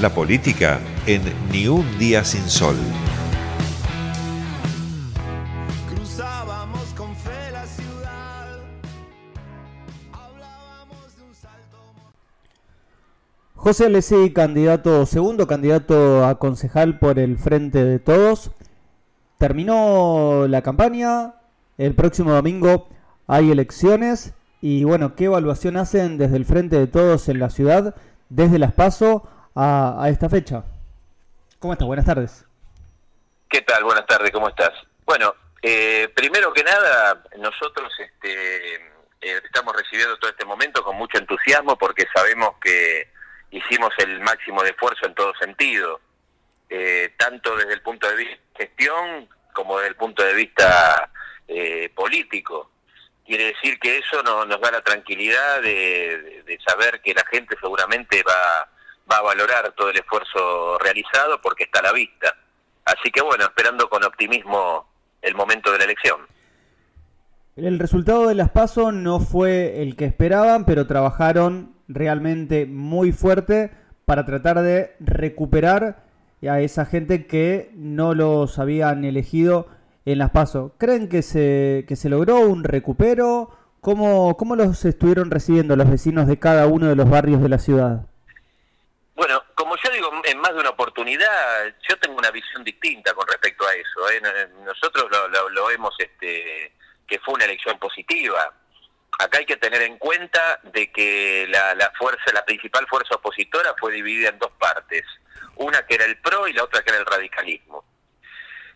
La política en Ni un día sin sol. Cruzábamos con fe la ciudad. Hablábamos de un salto. José Alessi, candidato, segundo candidato a concejal por el Frente de Todos. Terminó la campaña, el próximo domingo hay elecciones y bueno, ¿qué evaluación hacen desde el Frente de Todos en la ciudad, desde las PASO a, a esta fecha? ¿Cómo estás? Buenas tardes. ¿Qué tal? Buenas tardes, ¿cómo estás? Bueno, eh, primero que nada, nosotros este, eh, estamos recibiendo todo este momento con mucho entusiasmo porque sabemos que hicimos el máximo de esfuerzo en todo sentido, eh, tanto desde el punto de vista de gestión como desde el punto de vista eh, político. Quiere decir que eso no- nos da la tranquilidad de- de saber que la gente seguramente va, va a valorar todo el esfuerzo realizado porque está a la vista. Así que bueno, esperando con optimismo el momento de la elección. El resultado de las PASO no fue el que esperaban, pero trabajaron realmente muy fuerte para tratar de recuperar a esa gente que no los habían elegido en las PASO. ¿Creen que se, que se logró un recupero? ¿Cómo, ¿Cómo los estuvieron recibiendo los vecinos de cada uno de los barrios de la ciudad? Bueno, como yo digo, en más de una oportunidad, yo tengo una visión distinta con respecto a eso. ¿eh? No- Nosotros lo, lo- lo vemos este, que fue una elección positiva. Acá hay que tener en cuenta de que la, la fuerza, la principal fuerza opositora fue dividida en dos partes. Una que era el PRO y la otra que era el radicalismo.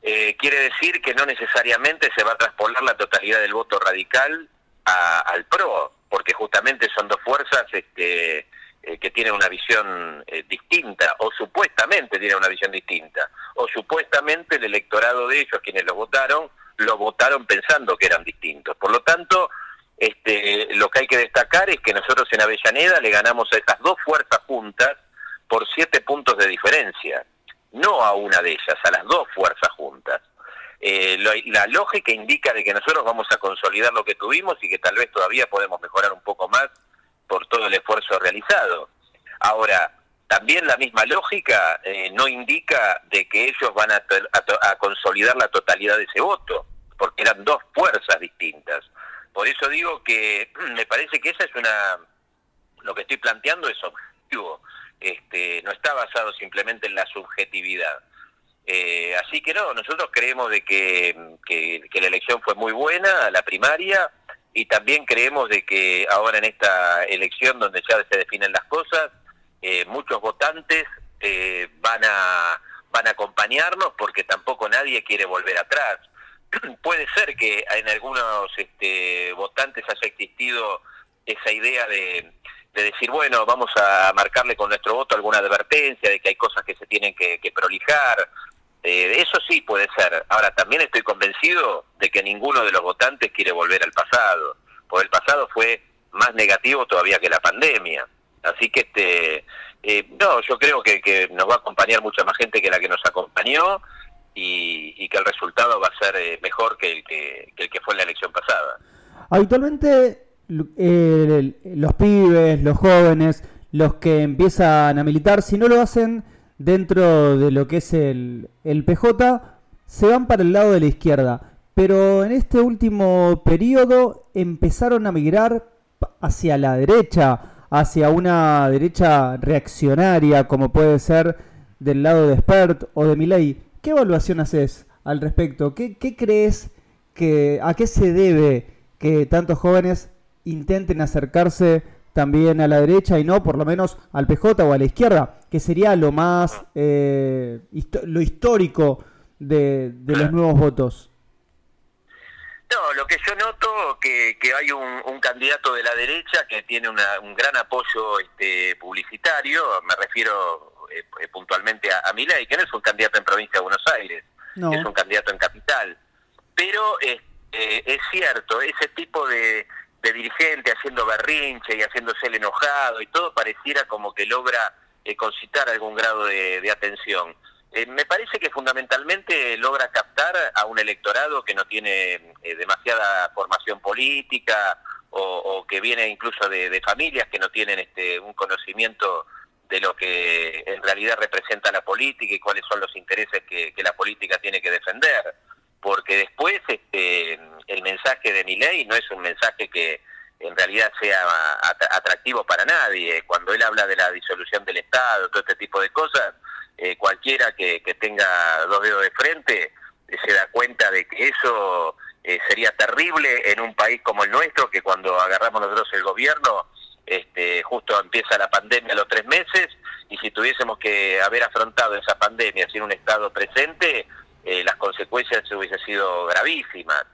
Eh, quiere decir que no necesariamente se va a traspolar la totalidad del voto radical al PRO, porque justamente son dos fuerzas este, eh, que tienen una visión eh, distinta, o supuestamente tienen una visión distinta, o supuestamente el electorado de ellos, quienes lo votaron, lo votaron pensando que eran distintos. Por lo tanto, este, lo que hay que destacar es que nosotros en Avellaneda le ganamos a esas dos fuerzas juntas por siete puntos de diferencia, no a una de ellas, a las dos fuerzas juntas. Eh, lo- la lógica indica de que nosotros vamos a consolidar lo que tuvimos y que tal vez todavía podemos mejorar un poco más por todo el esfuerzo realizado. Ahora, también la misma lógica eh, no indica de que ellos van a, a a consolidar la totalidad de ese voto, porque eran dos fuerzas distintas. Por eso digo que me parece que esa es una, lo que estoy planteando es objetivo, este, no está basado simplemente en la subjetividad. Eh, así que no, nosotros creemos de que, que- que la elección fue muy buena, la primaria, y también creemos de que ahora en esta elección donde ya se definen las cosas, eh, muchos votantes eh, van a van a acompañarnos porque tampoco nadie quiere volver atrás. Puede ser que en algunos este, votantes haya existido esa idea de, de decir, bueno, vamos a marcarle con nuestro voto alguna advertencia de que hay cosas que se tienen que, que prolijar. Eh, eso sí puede ser. Ahora, también estoy convencido de que ninguno de los votantes quiere volver al pasado, porque el pasado fue más negativo todavía que la pandemia. Así que, este, eh, no, yo creo que, que nos va a acompañar mucha más gente que la que nos acompañó y, y que el resultado va a ser eh, mejor que el que, que el que fue en la elección pasada. Habitualmente el- los pibes, los jóvenes, los que empiezan a militar, si no lo hacen dentro de lo que es el, el PJ, se van para el lado de la izquierda. Pero en este último periodo empezaron a migrar hacia la derecha, hacia una derecha reaccionaria, como puede ser del lado de Spert o de Milei. ¿Qué evaluación haces al respecto? ¿Qué, qué crees que a qué se debe que tantos jóvenes intenten acercarse también a la derecha y no por lo menos al PJ o a la izquierda, que sería lo más eh, lo histórico de, de los nuevos votos. No, lo que yo noto que, que hay un, un candidato de la derecha que tiene una- un gran apoyo este, publicitario, me refiero eh, eh, puntualmente a, a Milei, que no es un candidato en provincia de Buenos Aires, No. es un candidato en capital. Pero eh, eh, es cierto, ese tipo de, de dirigente haciendo berrinche y haciéndose el enojado y todo pareciera como que logra eh, concitar algún grado de, atención. Eh, me parece que fundamentalmente logra captar a un electorado que no tiene eh, demasiada formación política o, que viene incluso de, familias que no tienen este, un conocimiento de lo que en realidad representa la política y cuáles son los intereses que, que la política tiene que defender. Porque después este, de mi ley no es un mensaje que en realidad sea at- atractivo para nadie. Cuando él habla de la disolución del Estado, todo este tipo de cosas, eh, cualquiera que, tenga dos dedos de frente eh, se da cuenta de que eso eh, sería terrible en un país como el nuestro, que cuando agarramos nosotros el gobierno, este, justo empieza la pandemia a los tres meses, y si tuviésemos que haber afrontado esa pandemia sin un Estado presente, las consecuencias hubiesen sido gravísimas.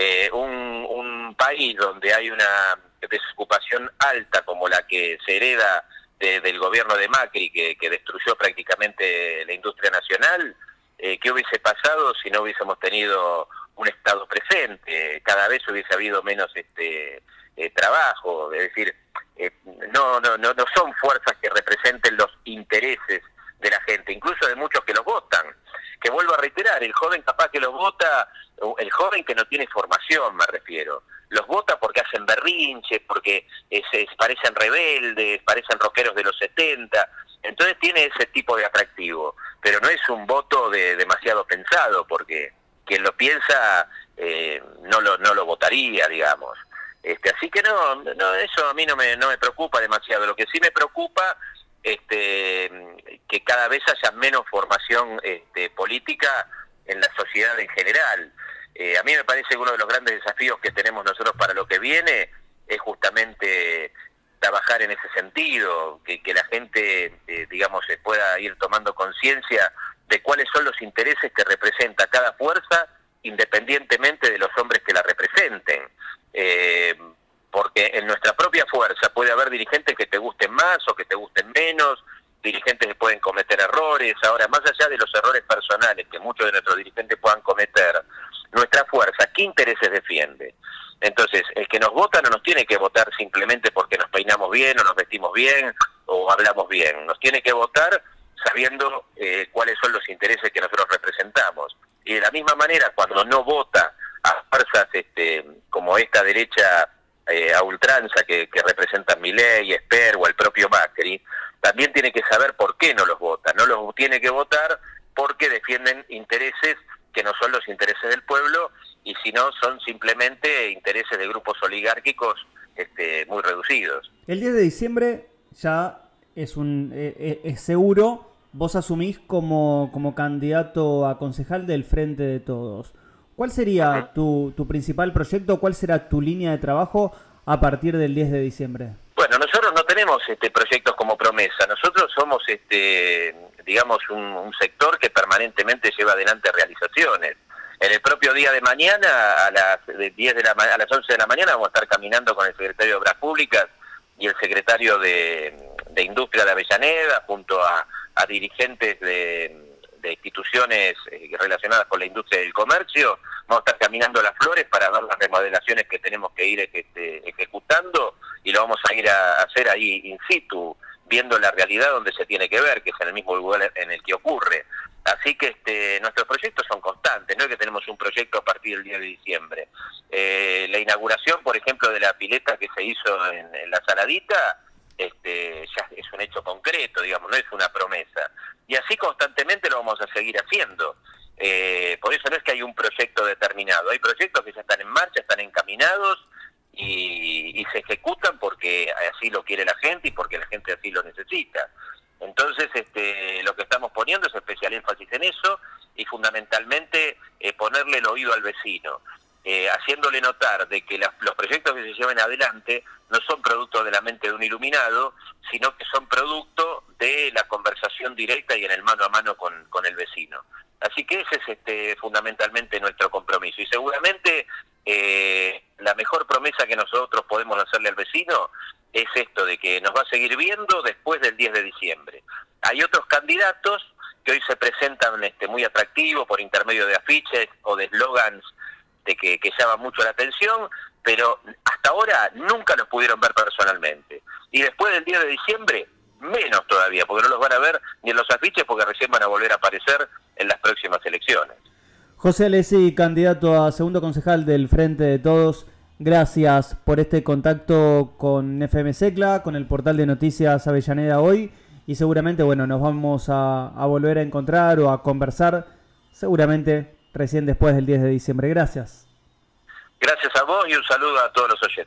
Eh, un, un país donde hay una desocupación alta como la que se hereda de- del gobierno de Macri, que, que destruyó prácticamente la industria nacional, eh, ¿qué hubiese pasado si no hubiésemos tenido un Estado presente? Cada vez hubiese habido menos este eh, trabajo, es decir, eh, no, no, no, no son fuerzas que representen los intereses de la gente, incluso de muchos que los votan. Que vuelvo a reiterar, el joven capaz que los vota, el joven que no tiene formación, me refiero, los vota porque hacen berrinches, porque eh, se parecen rebeldes, parecen rockeros de los 70, entonces tiene ese tipo de atractivo, pero no es un voto de demasiado pensado, porque quien lo piensa eh, no lo no lo votaría, digamos. Este, así que no, no, eso a mí no me, no me preocupa demasiado. Lo que sí me preocupa este, que cada vez haya menos formación este, política en la sociedad en general. Eh, a mí me parece que uno de los grandes desafíos que tenemos nosotros para lo que viene es justamente trabajar en ese sentido, que, la gente, eh, digamos, se pueda ir tomando conciencia de cuáles son los intereses que representa cada fuerza, independientemente de los hombres que la representen. Eh, porque en nuestra propia fuerza puede haber dirigentes que te gusten más o que te gusten menos, dirigentes que pueden cometer errores. Ahora, más allá de los errores personales que muchos de nuestros dirigentes puedan cometer, nuestra fuerza, ¿qué intereses defiende? Entonces, el que nos vota no nos tiene que votar simplemente porque nos peinamos bien o nos vestimos bien o hablamos bien. Nos tiene que votar sabiendo eh, cuáles son los intereses que nosotros representamos. Y de la misma manera, cuando no vota a fuerzas este, como esta derecha eh, a ultranza que, representan Milei, Esper o el propio Macri, también tiene que saber por qué no los vota. No los tiene que votar porque defienden intereses que no son los intereses del pueblo y si no son simplemente intereses de grupos oligárquicos este, muy reducidos. El 10 de diciembre ya es un eh, eh, es seguro, vos asumís como, como candidato a concejal del Frente de Todos. ¿Cuál sería tu, tu principal proyecto? ¿Cuál será tu línea de trabajo a partir del 10 de diciembre? Bueno, nosotros no tenemos este, proyectos como promesa. Nosotros somos, este, digamos, un, sector que permanentemente lleva adelante realizaciones. En el propio día de mañana, a las de 10 de la a las 11 de la mañana, vamos a estar caminando con el secretario de Obras Públicas y el secretario de, de Industria de Avellaneda, junto a, dirigentes de, de instituciones eh, relacionadas con la industria del comercio. Vamos a estar caminando las flores para ver las remodelaciones que tenemos que ir este, ejecutando y lo vamos a ir a hacer ahí in situ, viendo la realidad donde se tiene que ver, que es en el mismo lugar en el que ocurre. Así que este, nuestros proyectos son constantes, no es que tenemos un proyecto a partir del día de diciembre. Eh, la inauguración, por ejemplo, de la pileta que se hizo en, en la Saladita, este, ya es un hecho concreto, digamos, no es una promesa. Y así constantemente lo vamos a seguir haciendo. Eh, por eso no es que hay un proyecto determinado, hay proyectos que ya están en marcha, están encaminados y, y se ejecutan porque así lo quiere la gente y porque la gente así lo necesita. Entonces, este, lo que estamos poniendo es especial énfasis en eso y fundamentalmente eh, ponerle el oído al vecino, eh, haciéndole notar de que las- los proyectos que se lleven adelante no son producto de la mente de un iluminado, sino que son producto de la conversación directa y en el mano a mano con, con el vecino. Así que ese es este, fundamentalmente nuestro compromiso. Y seguramente eh, la mejor promesa que nosotros podemos hacerle al vecino es esto de que nos va a seguir viendo después del 10 de diciembre. Hay otros candidatos que hoy se presentan este, muy atractivos por intermedio de afiches o de eslogans de que, que llaman mucho la atención, pero hasta ahora nunca los pudieron ver personalmente. Y después del 10 de diciembre, menos todavía, porque no los van a ver ni en los afiches porque recién van a volver a aparecer en las próximas elecciones. José Alessi, candidato a segundo concejal del Frente de Todos, gracias por este contacto con FM Secla, con el portal de noticias Avellaneda hoy y seguramente, bueno, nos vamos a, a volver a encontrar o a conversar seguramente recién después del 10 de diciembre. Gracias. Gracias a vos y un saludo a todos los oyentes.